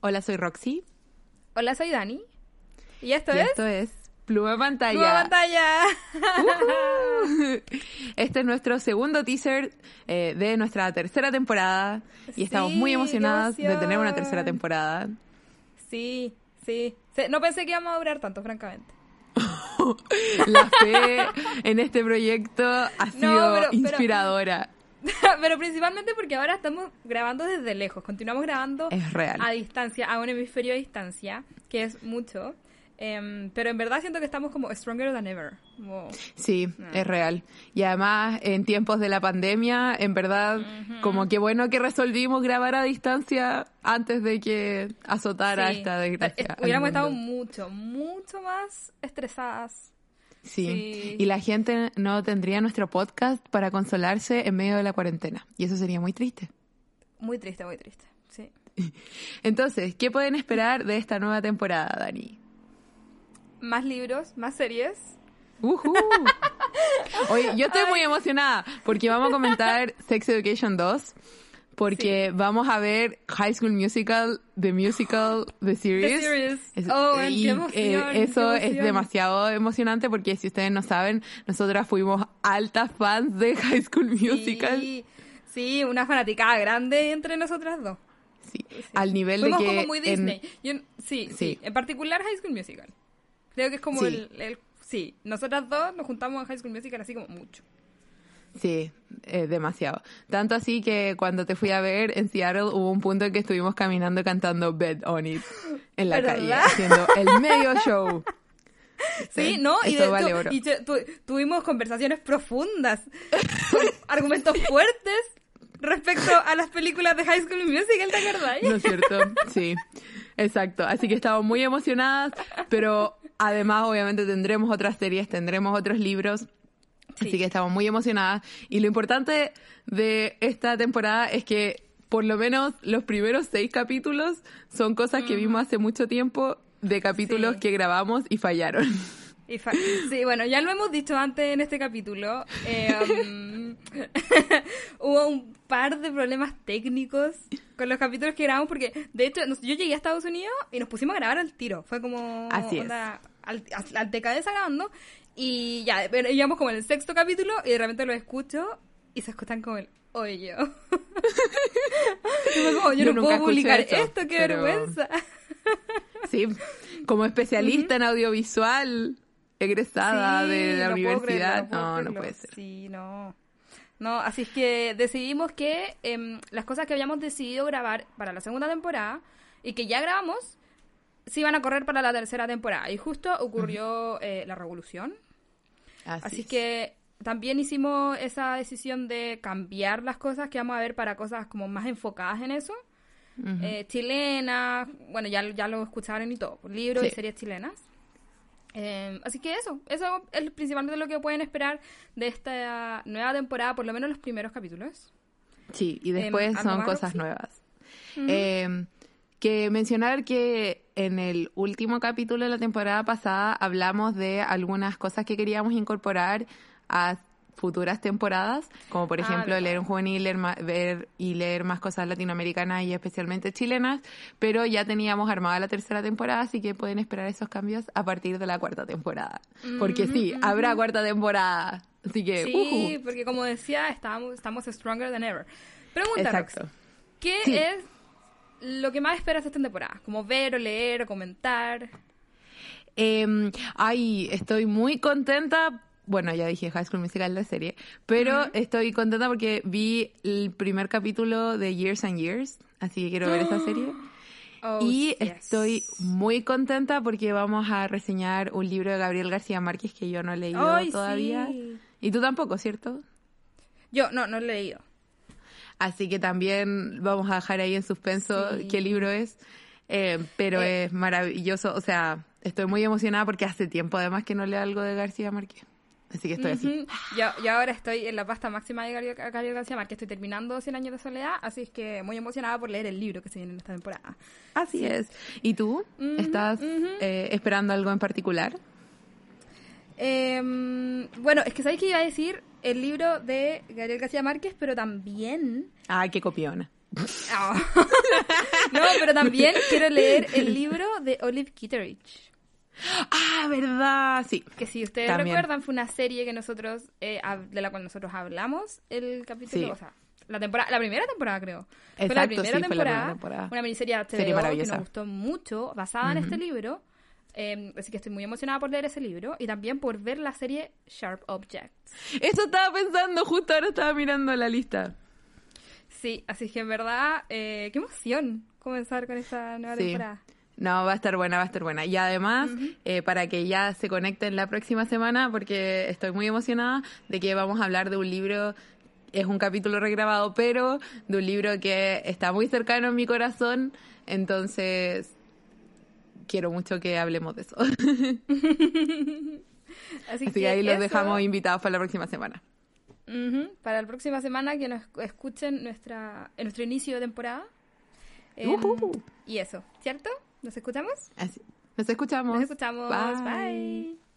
Hola, soy Roxy. Hola, soy Dani. ¿Y esto y es? Esto es Pluma Pantalla. Pluma Pantalla. Este es nuestro segundo teaser eh, de nuestra tercera temporada y estamos muy emocionadas de tener una tercera temporada. Sí, sí. No pensé que íbamos a durar tanto, francamente. La fe en este proyecto ha sido pero- inspiradora. Pero principalmente porque ahora estamos grabando desde lejos. Continuamos grabando Es real. a distancia, a un hemisferio a distancia, que es mucho. Em, pero en verdad siento que estamos como stronger than ever. Como- Sí, es real. Y además, en tiempos de la pandemia, en verdad, como que bueno que resolvimos grabar a distancia antes de que azotara Sí. esta desgracia. Hubiéramos estado mucho, mucho más estresadas. Sí. Sí. Y la gente no tendría nuestro podcast para consolarse en medio de la cuarentena. Y eso sería muy triste. Muy triste, muy triste. Sí. Entonces, ¿qué pueden esperar de esta nueva temporada, Dani? Más libros, más series. ¡Ujú! Oye, yo estoy muy emocionada porque vamos a comentar Sex Education 2. Porque vamos a ver High School Musical, The Musical, The Series. The Series. Es- Oh, qué y, emoción, eh, qué eso es demasiado emocionante porque si ustedes no saben, nosotras fuimos altas fans de High School Musical. Sí, sí, una fanaticada grande entre nosotras dos. Sí, Al nivel Fuimos de que como muy en- Disney. Yo- sí, sí. En particular High School Musical. Creo que es como el, el- Sí, nosotras dos nos juntamos en High School Musical así como mucho. Sí, eh, demasiado. Tanto así que cuando te fui a ver en Seattle hubo un punto en que estuvimos caminando cantando Bed on It en la ¿Verdad? calle, haciendo el medio show. Sí, ¿no? Y, Eso de- vale tu- oro. y tu- tu- tuvimos conversaciones profundas, con argumentos fuertes respecto a las películas de High School Musical, ¿te acordás? ¿No es cierto? Sí, exacto. Así que estamos muy emocionadas, pero además obviamente tendremos otras series, tendremos otros libros. Así Sí. que estamos muy emocionadas. Y lo importante de esta temporada es que por lo menos los primeros seis capítulos son cosas que vimos hace mucho tiempo de capítulos Sí. que grabamos y fallaron. Y fa- sí, bueno, ya lo hemos dicho antes en este capítulo. eh, um, hubo un par de problemas técnicos con los capítulos que grabamos porque, de hecho, nos- yo llegué a Estados Unidos y nos pusimos a grabar al tiro. Fue como Así es. onda, al, al- al de cabeza grabando y ya, íbamos como en el sexto capítulo y de repente lo escucho y se escuchan como el hoyo. yo, Yo no puedo publicar eso, esto, qué pero- vergüenza. Sí, como especialista en audiovisual, egresada Sí, de la no universidad. creerlo, no, no puede ser. Sí, no. No, así es que decidimos que em, las cosas que habíamos decidido grabar para la segunda temporada y que ya grabamos, se iban a correr para la tercera temporada. Y justo ocurrió eh, la revolución. Así, Así que también hicimos esa decisión de cambiar las cosas que vamos a ver para cosas como más enfocadas en eso. Ujú. Eh, chilenas, bueno, ya, ya lo escucharon y todo, pues, libros y Sí. series chilenas. Eh, así que eso, eso es principalmente lo que pueden esperar de esta nueva temporada, por lo menos los primeros capítulos. Sí, y Em, después ¿algo son cosas Roxy? nuevas. Eh, que mencionar que en el último capítulo de la temporada pasada hablamos de algunas cosas que queríamos incorporar a futuras temporadas, como por Ah, ejemplo verdad. leer un juvenil, leer ver y leer más cosas latinoamericanas y especialmente chilenas, pero ya teníamos armada la tercera temporada, así que pueden esperar esos cambios a partir de la cuarta temporada. Porque sí, habrá cuarta temporada. Así que, Sí, ujú. porque como decía, estamos, estamos stronger than ever. Pregunta, exacto. Rox, ¿qué Sí. es lo que más esperas de esta temporada? Como ver o leer o comentar. Eh, ay, estoy muy contenta. Bueno, ya dije High School Musical la serie, pero estoy contenta porque vi el primer capítulo de Years and Years, así que quiero ver esa serie. Oh, y yes. estoy muy contenta porque vamos a reseñar un libro de Gabriel García Márquez que yo no he leído Ay, todavía. sí. Y tú tampoco, ¿cierto? Yo no, no he leído. Así que también vamos a dejar ahí en suspenso Sí. qué libro es. Eh, pero Eh. es maravilloso, o sea, estoy muy emocionada porque hace tiempo además que no leo algo de García Márquez. Así que estoy así. Yo, yo ahora estoy en la pasta máxima de Gabriel, Gabriel García Márquez. Estoy terminando 100 años de soledad, así es que muy emocionada por leer el libro que se viene en esta temporada. Así es. ¿Y tú? Ujú, ¿Estás eh, esperando algo en particular? Em, bueno, es que sabéis que iba a decir el libro de Gabriel García Márquez, pero también Ah, qué copiona. Ah. no, pero también quiero leer el libro de Olive Kitteridge. Ah, verdad, sí. Que si ustedes También. recuerdan, fue una serie que nosotros, eh, de la cual nosotros hablamos el capítulo, Sí. o sea, la temporada, la primera temporada creo. fue la Exacto, primera sí, fue la temporada, primera temporada. una miniserie HBO Serie que maravillosa. nos gustó mucho, basada en este libro. Eh, así que estoy muy emocionada por leer ese libro y también por ver la serie Sharp Objects. Eso estaba pensando, justo ahora estaba mirando la lista. Sí, así que en verdad, eh, qué emoción comenzar con esta nueva Sí. temporada. No, va a estar buena, va a estar buena. Y además, eh, para que ya se conecten la próxima semana, porque estoy muy emocionada de que vamos a hablar de un libro, es un capítulo regrabado, pero de un libro que está muy cercano en mi corazón, entonces quiero mucho que hablemos de eso. Así, Así que ahí los dejamos invitados para la próxima semana. para la próxima semana que nos escuchen nuestra, en nuestro inicio de temporada. Em, y eso, ¿cierto? ¿Nos escuchamos? Así. Nos escuchamos. Nos escuchamos. Bye.